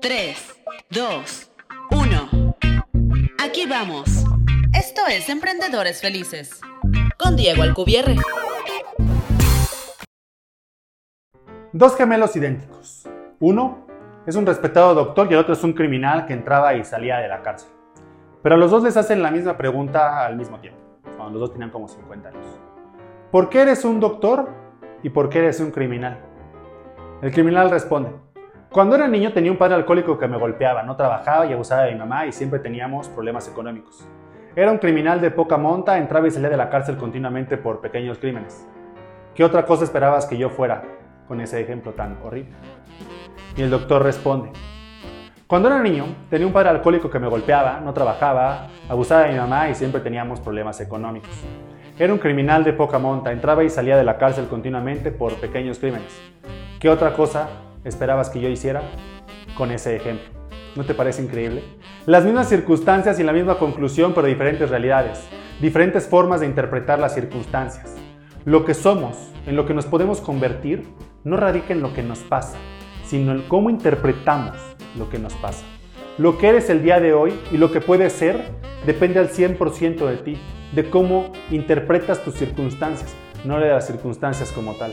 3, 2, 1. Aquí vamos. Esto es Emprendedores Felices. Con Diego Alcubierre. Dos gemelos idénticos. Uno es un respetado doctor y el otro es un criminal que entraba y salía de la cárcel. Pero a los dos les hacen la misma pregunta al mismo tiempo, cuando los dos tenían como 50 años. ¿Por qué eres un doctor y por qué eres un criminal? El criminal responde, cuando era niño tenía un padre alcohólico que me golpeaba, no trabajaba y abusaba de mi mamá y siempre teníamos problemas económicos. Era un criminal de poca monta, entraba y salía de la cárcel continuamente por pequeños crímenes. ¿Qué otra cosa esperabas que yo fuera con ese ejemplo tan horrible? Y el doctor responde, cuando era niño tenía un padre alcohólico que me golpeaba, no trabajaba, abusaba de mi mamá y siempre teníamos problemas económicos. Era un criminal de poca monta, entraba y salía de la cárcel continuamente por pequeños crímenes. ¿Qué otra cosa esperabas que yo hiciera con ese ejemplo? ¿No te parece increíble? Las mismas circunstancias y la misma conclusión, pero diferentes realidades, diferentes formas de interpretar las circunstancias. Lo que somos, en lo que nos podemos convertir, no radica en lo que nos pasa, sino en cómo interpretamos lo que nos pasa. Lo que eres el día de hoy y lo que puedes ser depende al 100% de ti, de cómo interpretas tus circunstancias, no de las circunstancias como tal.